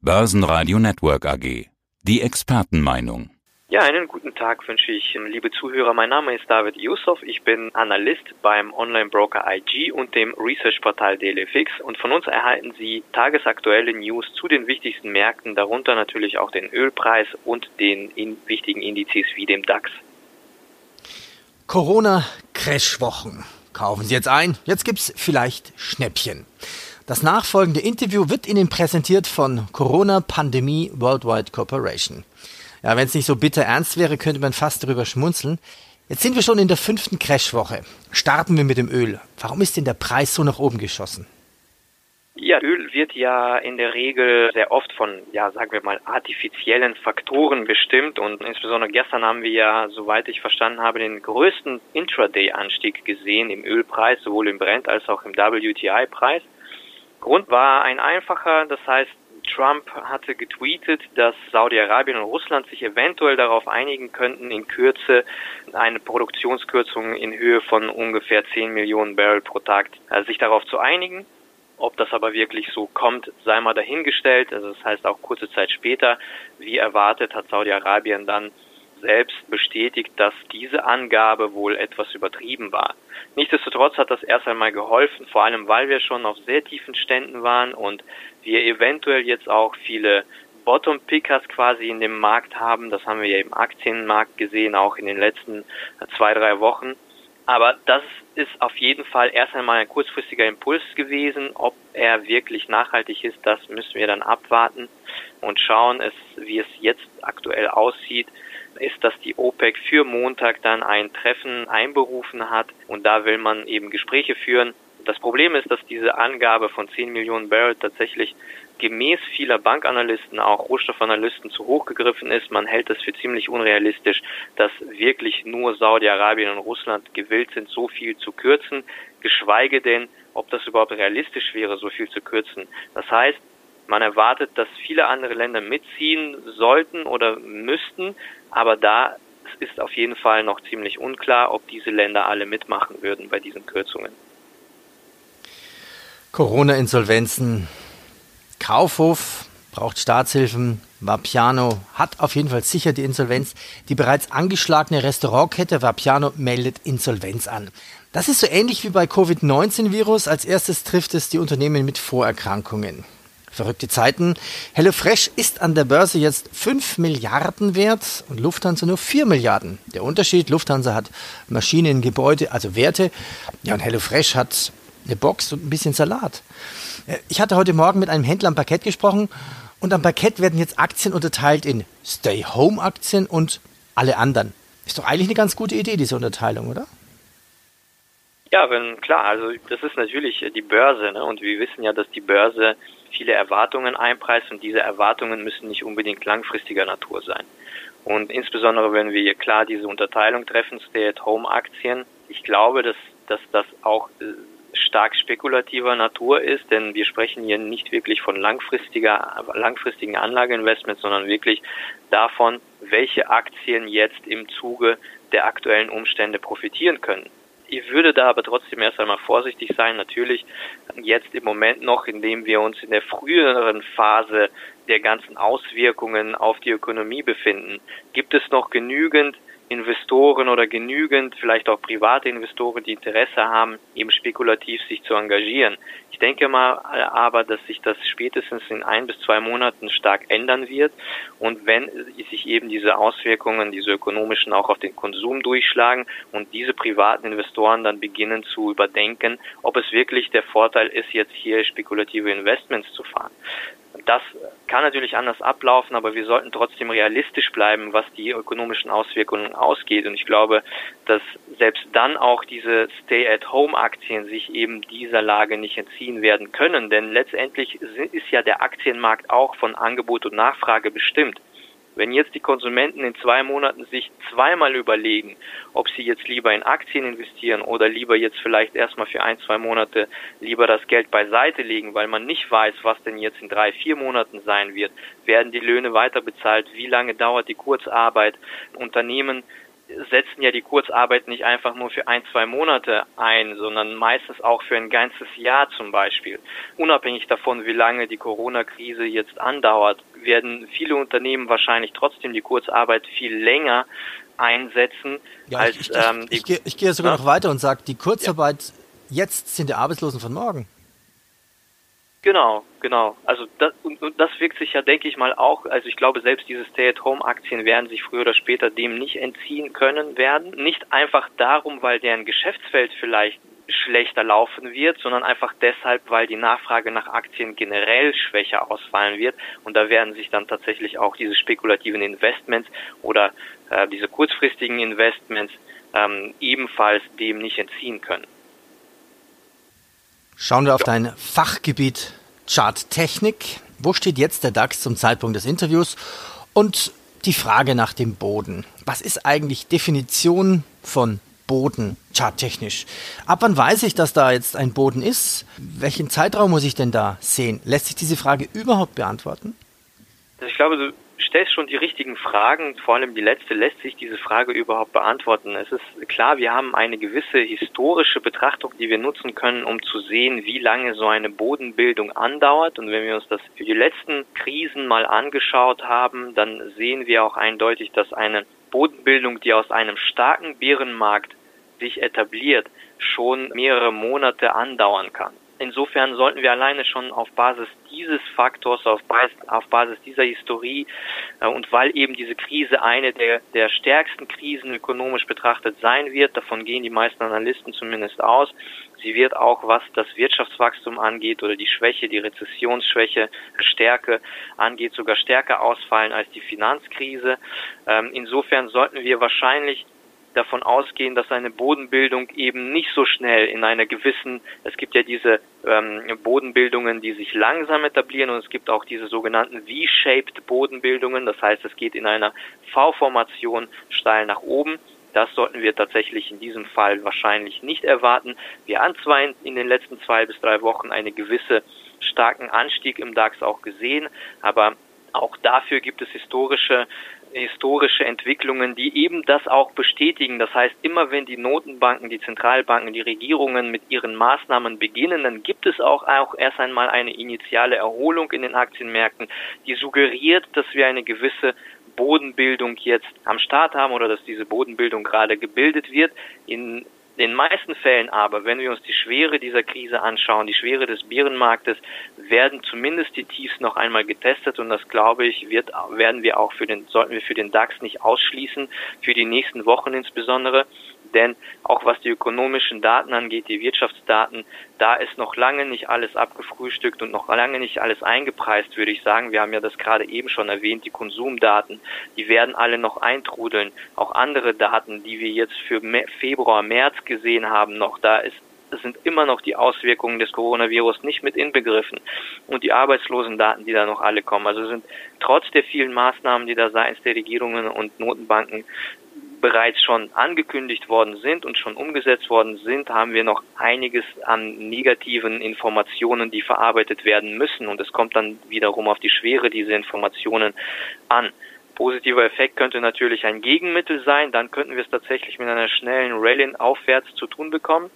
Börsenradio Network AG. Die Expertenmeinung. Ja, einen guten Tag wünsche ich, liebe Zuhörer. Mein Name ist David Yusuf. Ich bin Analyst beim Online-Broker IG und dem Research-Portal DLFX. Und von uns erhalten Sie tagesaktuelle News zu den wichtigsten Märkten, darunter natürlich auch den Ölpreis und den in wichtigen Indizes wie dem DAX. Corona-Crash-Wochen. Kaufen Sie jetzt ein. Jetzt gibt's vielleicht Schnäppchen. Das nachfolgende Interview wird Ihnen präsentiert von Corona Pandemie Worldwide Corporation. Ja, wenn es nicht so bitter ernst wäre, könnte man fast darüber schmunzeln. Jetzt sind wir schon in der fünften Crashwoche. Starten wir mit dem Öl. Warum ist denn der Preis so nach oben geschossen? Ja, Öl wird ja in der Regel sehr oft von, ja, sagen wir mal, artifiziellen Faktoren bestimmt und insbesondere gestern haben wir ja, soweit ich verstanden habe, den größten Intraday-Anstieg gesehen im Ölpreis, sowohl im Brent als auch im WTI-Preis. Grund war ein einfacher, das heißt, Trump hatte getweetet, dass Saudi-Arabien und Russland sich eventuell darauf einigen könnten, in Kürze eine Produktionskürzung in Höhe von ungefähr 10 Millionen Barrel pro Tag, also sich darauf zu einigen. Ob das aber wirklich so kommt, sei mal dahingestellt. Also das heißt auch kurze Zeit später, wie erwartet, hat Saudi-Arabien dann selbst bestätigt, dass diese Angabe wohl etwas übertrieben war. Nichtsdestotrotz hat das erst einmal geholfen, vor allem weil wir schon auf sehr tiefen Ständen waren und wir eventuell jetzt auch viele Bottom-Pickers quasi in dem Markt haben. Das haben wir ja im Aktienmarkt gesehen, auch in den letzten zwei, drei Wochen. Aber das ist auf jeden Fall erst einmal ein kurzfristiger Impuls gewesen. Ob er wirklich nachhaltig ist, das müssen wir dann abwarten und schauen, es, wie es jetzt aktuell aussieht ist, dass die OPEC für Montag dann ein Treffen einberufen hat und da will man eben Gespräche führen. Das Problem ist, dass diese Angabe von 10 Millionen Barrel tatsächlich gemäß vieler Bankanalysten, auch Rohstoffanalysten zu hoch gegriffen ist. Man hält es für ziemlich unrealistisch, dass wirklich nur Saudi-Arabien und Russland gewillt sind, so viel zu kürzen, geschweige denn, ob das überhaupt realistisch wäre, so viel zu kürzen. Das heißt, man erwartet, dass viele andere Länder mitziehen sollten oder müssten, aber da ist auf jeden Fall noch ziemlich unklar, ob diese Länder alle mitmachen würden bei diesen Kürzungen. Corona-Insolvenzen. Kaufhof braucht Staatshilfen. Vapiano hat auf jeden Fall sicher die Insolvenz. Die bereits angeschlagene Restaurantkette Vapiano meldet Insolvenz an. Das ist so ähnlich wie bei Covid-19-Virus. Als erstes trifft es die Unternehmen mit Vorerkrankungen. Verrückte Zeiten. HelloFresh ist an der Börse jetzt 5 Milliarden wert und Lufthansa nur 4 Milliarden. Der Unterschied, Lufthansa hat Maschinen, Gebäude, also Werte. Ja, und HelloFresh hat eine Box und ein bisschen Salat. Äh, ich hatte heute Morgen mit einem Händler am Parkett gesprochen und am Parkett werden jetzt Aktien unterteilt in Stay-Home-Aktien und alle anderen. Ist doch eigentlich eine ganz gute Idee, diese Unterteilung, oder? Ja, wenn, klar, also das ist natürlich die Börse, ne? Und wir wissen ja, dass die Börse viele Erwartungen einpreist und diese Erwartungen müssen nicht unbedingt langfristiger Natur sein. Und insbesondere wenn wir hier klar diese Unterteilung treffen, Stay-at-Home-Aktien, ich glaube, dass, dass das auch äh, stark spekulativer Natur ist, denn wir sprechen hier nicht wirklich von langfristiger, langfristigen Anlageinvestments, sondern wirklich davon, welche Aktien jetzt im Zuge der aktuellen Umstände profitieren können. Ich würde da aber trotzdem erst einmal vorsichtig sein. Natürlich jetzt im Moment noch, indem wir uns in der früheren Phase der ganzen Auswirkungen auf die Ökonomie befinden, gibt es noch genügend Investoren oder genügend, vielleicht auch private Investoren, die Interesse haben, eben spekulativ sich zu engagieren. Ich denke mal aber, dass sich das spätestens in ein bis zwei Monaten stark ändern wird. Und wenn sich eben diese Auswirkungen, diese ökonomischen auch auf den Konsum durchschlagen und diese privaten Investoren dann beginnen zu überdenken, ob es wirklich der Vorteil ist, jetzt hier spekulative Investments zu fahren. Das kann natürlich anders ablaufen, aber wir sollten trotzdem realistisch bleiben, was die ökonomischen Auswirkungen ausgeht. Und ich glaube, dass selbst dann auch diese Stay-at-Home-Aktien sich eben dieser Lage nicht entziehen werden können. Denn letztendlich ist ja der Aktienmarkt auch von Angebot und Nachfrage bestimmt. Wenn jetzt die Konsumenten in zwei Monaten sich zweimal überlegen, ob sie jetzt lieber in Aktien investieren oder lieber jetzt vielleicht erstmal für ein, zwei Monate lieber das Geld beiseite legen, weil man nicht weiß, was denn jetzt in drei, vier Monaten sein wird, werden die Löhne weiter bezahlt, wie lange dauert die Kurzarbeit, Unternehmen setzen ja die Kurzarbeit nicht einfach nur für ein, zwei Monate ein, sondern meistens auch für ein ganzes Jahr zum Beispiel. Unabhängig davon, wie lange die Corona-Krise jetzt andauert, werden viele Unternehmen wahrscheinlich trotzdem die Kurzarbeit viel länger einsetzen ja, als ich, ich, ähm, ich, ich, gehe, ich gehe sogar ja? noch weiter und sage, die Kurzarbeit ja. jetzt sind die Arbeitslosen von morgen. Genau, genau. Also das, und, und das wirkt sich ja, denke ich mal, auch, also ich glaube, selbst diese Stay-at-Home-Aktien werden sich früher oder später dem nicht entziehen können werden. Nicht einfach darum, weil deren Geschäftsfeld vielleicht schlechter laufen wird, sondern einfach deshalb, weil die Nachfrage nach Aktien generell schwächer ausfallen wird. Und da werden sich dann tatsächlich auch diese spekulativen Investments oder äh, diese kurzfristigen Investments ähm, ebenfalls dem nicht entziehen können. Schauen wir auf dein Fachgebiet Charttechnik. Wo steht jetzt der DAX zum Zeitpunkt des Interviews? Und die Frage nach dem Boden. Was ist eigentlich Definition von Boden charttechnisch? Ab wann weiß ich, dass da jetzt ein Boden ist? Welchen Zeitraum muss ich denn da sehen? Lässt sich diese Frage überhaupt beantworten? Ich glaube, du stellst schon die richtigen Fragen. Vor allem die letzte lässt sich diese Frage überhaupt beantworten. Es ist klar, wir haben eine gewisse historische Betrachtung, die wir nutzen können, um zu sehen, wie lange so eine Bodenbildung andauert. Und wenn wir uns das für die letzten Krisen mal angeschaut haben, dann sehen wir auch eindeutig, dass eine Bodenbildung, die aus einem starken Bärenmarkt sich etabliert, schon mehrere Monate andauern kann. Insofern sollten wir alleine schon auf Basis dieses Faktors, auf Basis, auf Basis dieser Historie äh, und weil eben diese Krise eine der, der stärksten Krisen ökonomisch betrachtet sein wird, davon gehen die meisten Analysten zumindest aus, sie wird auch, was das Wirtschaftswachstum angeht oder die Schwäche, die Rezessionsschwäche, Stärke angeht, sogar stärker ausfallen als die Finanzkrise. Ähm, insofern sollten wir wahrscheinlich davon ausgehen, dass eine Bodenbildung eben nicht so schnell in einer gewissen, es gibt ja diese ähm, Bodenbildungen, die sich langsam etablieren und es gibt auch diese sogenannten V-shaped Bodenbildungen, das heißt, es geht in einer V-Formation steil nach oben. Das sollten wir tatsächlich in diesem Fall wahrscheinlich nicht erwarten. Wir haben zwar in den letzten zwei bis drei Wochen eine gewisse starken Anstieg im DAX auch gesehen, aber auch dafür gibt es historische historische Entwicklungen, die eben das auch bestätigen. Das heißt, immer wenn die Notenbanken, die Zentralbanken, die Regierungen mit ihren Maßnahmen beginnen, dann gibt es auch, auch erst einmal eine initiale Erholung in den Aktienmärkten, die suggeriert, dass wir eine gewisse Bodenbildung jetzt am Start haben oder dass diese Bodenbildung gerade gebildet wird. In den meisten Fällen aber, wenn wir uns die Schwere dieser Krise anschauen, die Schwere des Bärenmarktes, werden zumindest die Tiefs noch einmal getestet und das glaube ich, wird, werden wir auch für den, sollten wir für den DAX nicht ausschließen, für die nächsten Wochen insbesondere. Denn auch was die ökonomischen Daten angeht, die Wirtschaftsdaten, da ist noch lange nicht alles abgefrühstückt und noch lange nicht alles eingepreist, würde ich sagen. Wir haben ja das gerade eben schon erwähnt, die Konsumdaten, die werden alle noch eintrudeln. Auch andere Daten, die wir jetzt für Februar, März gesehen haben, noch da ist sind immer noch die Auswirkungen des Coronavirus nicht mit inbegriffen und die Arbeitslosendaten, die da noch alle kommen. Also sind trotz der vielen Maßnahmen, die da seitens der Regierungen und Notenbanken bereits schon angekündigt worden sind und schon umgesetzt worden sind, haben wir noch einiges an negativen Informationen, die verarbeitet werden müssen. Und es kommt dann wiederum auf die Schwere dieser Informationen an. Positiver Effekt könnte natürlich ein Gegenmittel sein. Dann könnten wir es tatsächlich mit einer schnellen Rallye aufwärts zu tun bekommen.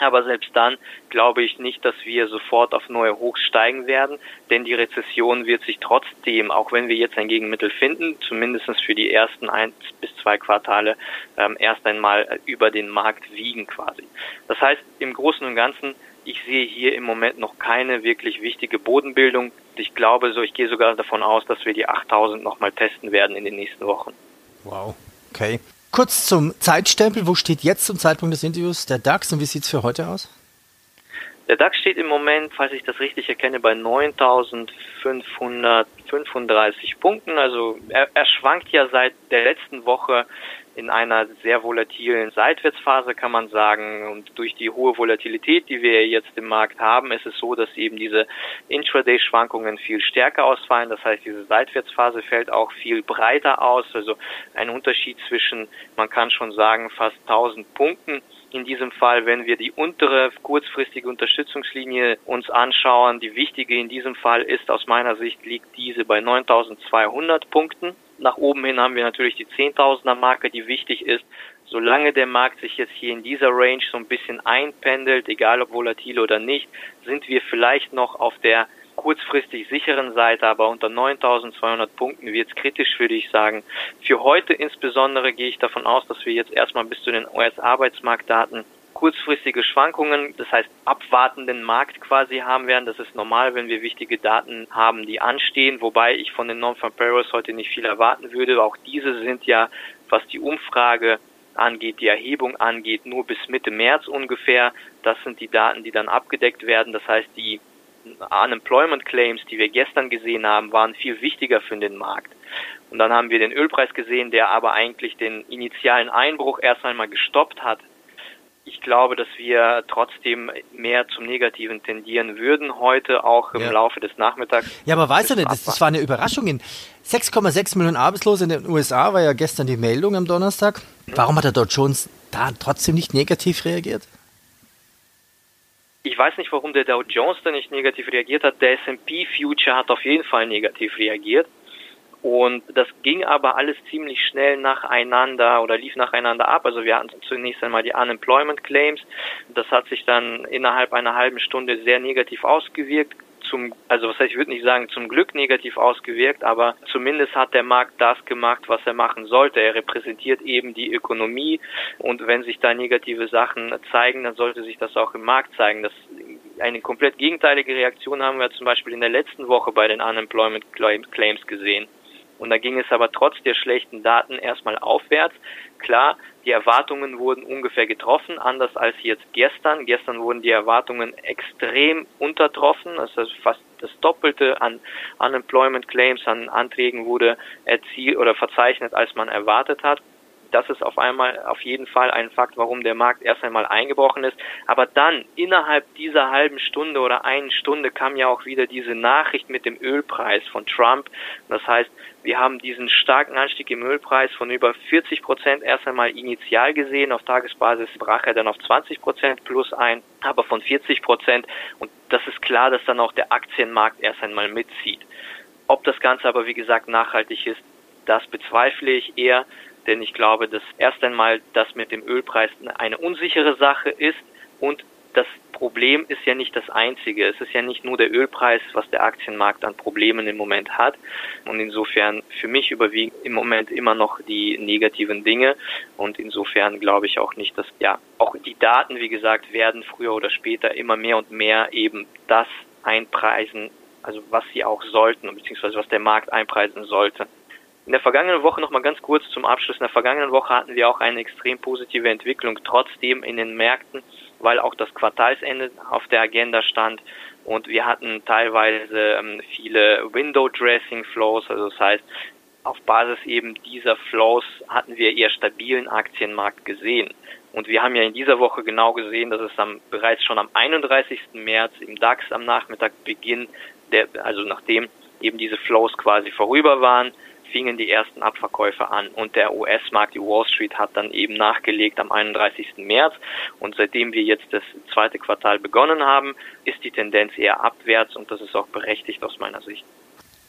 Aber selbst dann glaube ich nicht, dass wir sofort auf neue Hochs steigen werden, denn die Rezession wird sich trotzdem, auch wenn wir jetzt ein Gegenmittel finden, zumindest für die ersten eins bis zwei Quartale ähm, erst einmal über den Markt wiegen quasi. Das heißt, im Großen und Ganzen, ich sehe hier im Moment noch keine wirklich wichtige Bodenbildung. Ich glaube so, ich gehe sogar davon aus, dass wir die 8000 nochmal testen werden in den nächsten Wochen. Wow, okay. Kurz zum Zeitstempel. Wo steht jetzt zum Zeitpunkt des Interviews der DAX und wie sieht es für heute aus? Der DAX steht im Moment, falls ich das richtig erkenne, bei 9.535 Punkten. Also er, er schwankt ja seit der letzten Woche in einer sehr volatilen Seitwärtsphase, kann man sagen. Und durch die hohe Volatilität, die wir jetzt im Markt haben, ist es so, dass eben diese Intraday-Schwankungen viel stärker ausfallen. Das heißt, diese Seitwärtsphase fällt auch viel breiter aus. Also ein Unterschied zwischen, man kann schon sagen, fast 1000 Punkten in diesem Fall, wenn wir die untere kurzfristige Unterstützungslinie uns anschauen, die wichtige in diesem Fall ist aus meiner Sicht liegt diese bei 9200 Punkten. Nach oben hin haben wir natürlich die Zehntausender Marke, die wichtig ist. Solange der Markt sich jetzt hier in dieser Range so ein bisschen einpendelt, egal ob volatil oder nicht, sind wir vielleicht noch auf der kurzfristig sicheren Seite, aber unter 9200 Punkten wird es kritisch, würde ich sagen. Für heute insbesondere gehe ich davon aus, dass wir jetzt erstmal bis zu den US-Arbeitsmarktdaten kurzfristige Schwankungen, das heißt abwartenden Markt quasi haben werden. Das ist normal, wenn wir wichtige Daten haben, die anstehen, wobei ich von den Non-Farm Payrolls heute nicht viel erwarten würde. Auch diese sind ja, was die Umfrage angeht, die Erhebung angeht, nur bis Mitte März ungefähr. Das sind die Daten, die dann abgedeckt werden. Das heißt, die Unemployment Claims, die wir gestern gesehen haben, waren viel wichtiger für den Markt. Und dann haben wir den Ölpreis gesehen, der aber eigentlich den initialen Einbruch erst einmal gestoppt hat. Ich glaube, dass wir trotzdem mehr zum Negativen tendieren würden heute auch im ja. Laufe des Nachmittags. Ja, aber weißt du nicht, das, das war eine Überraschung. 6,6 Millionen Arbeitslose in den USA war ja gestern die Meldung am Donnerstag. Warum hat der Dow Jones da trotzdem nicht negativ reagiert? Ich weiß nicht, warum der Dow Jones da nicht negativ reagiert hat. Der S&P Future hat auf jeden Fall negativ reagiert. Und das ging aber alles ziemlich schnell nacheinander oder lief nacheinander ab. Also wir hatten zunächst einmal die Unemployment Claims. Das hat sich dann innerhalb einer halben Stunde sehr negativ ausgewirkt zum, also was heißt, ich würde nicht sagen zum Glück negativ ausgewirkt, aber zumindest hat der Markt das gemacht, was er machen sollte. Er repräsentiert eben die Ökonomie und wenn sich da negative Sachen zeigen, dann sollte sich das auch im Markt zeigen. Das eine komplett gegenteilige Reaktion haben wir zum Beispiel in der letzten Woche bei den Unemployment Claims gesehen. Und da ging es aber trotz der schlechten Daten erstmal aufwärts. Klar, die Erwartungen wurden ungefähr getroffen, anders als jetzt gestern. Gestern wurden die Erwartungen extrem untertroffen. Heißt, fast das Doppelte an Unemployment Claims, an Anträgen wurde erzielt oder verzeichnet, als man erwartet hat das ist auf einmal auf jeden Fall ein Fakt, warum der Markt erst einmal eingebrochen ist. Aber dann, innerhalb dieser halben Stunde oder einen Stunde kam ja auch wieder diese Nachricht mit dem Ölpreis von Trump. Das heißt, wir haben diesen starken Anstieg im Ölpreis von über 40 Prozent erst einmal initial gesehen. Auf Tagesbasis brach er dann auf 20 Prozent plus ein, aber von 40 Prozent. Und das ist klar, dass dann auch der Aktienmarkt erst einmal mitzieht. Ob das Ganze aber, wie gesagt, nachhaltig ist, das bezweifle ich eher denn ich glaube, dass erst einmal das mit dem Ölpreis eine unsichere Sache ist und das Problem ist ja nicht das einzige. Es ist ja nicht nur der Ölpreis, was der Aktienmarkt an Problemen im Moment hat. Und insofern für mich überwiegen im Moment immer noch die negativen Dinge. Und insofern glaube ich auch nicht, dass ja auch die Daten, wie gesagt, werden früher oder später immer mehr und mehr eben das einpreisen, also was sie auch sollten, beziehungsweise was der Markt einpreisen sollte. In der vergangenen Woche noch mal ganz kurz zum Abschluss. In der vergangenen Woche hatten wir auch eine extrem positive Entwicklung trotzdem in den Märkten, weil auch das Quartalsende auf der Agenda stand und wir hatten teilweise ähm, viele Window Dressing Flows, also das heißt, auf Basis eben dieser Flows hatten wir eher stabilen Aktienmarkt gesehen. Und wir haben ja in dieser Woche genau gesehen, dass es am, bereits schon am 31. März im DAX am Nachmittag Beginn, der, also nachdem eben diese Flows quasi vorüber waren, fingen die ersten Abverkäufe an und der US-Markt, die Wall Street, hat dann eben nachgelegt am 31. März und seitdem wir jetzt das zweite Quartal begonnen haben, ist die Tendenz eher abwärts und das ist auch berechtigt aus meiner Sicht.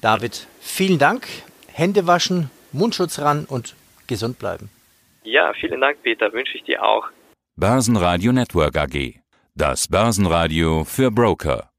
David, vielen Dank. Hände waschen, Mundschutz ran und gesund bleiben. Ja, vielen Dank, Peter. Wünsche ich dir auch. Börsenradio Network AG. Das Börsenradio für Broker.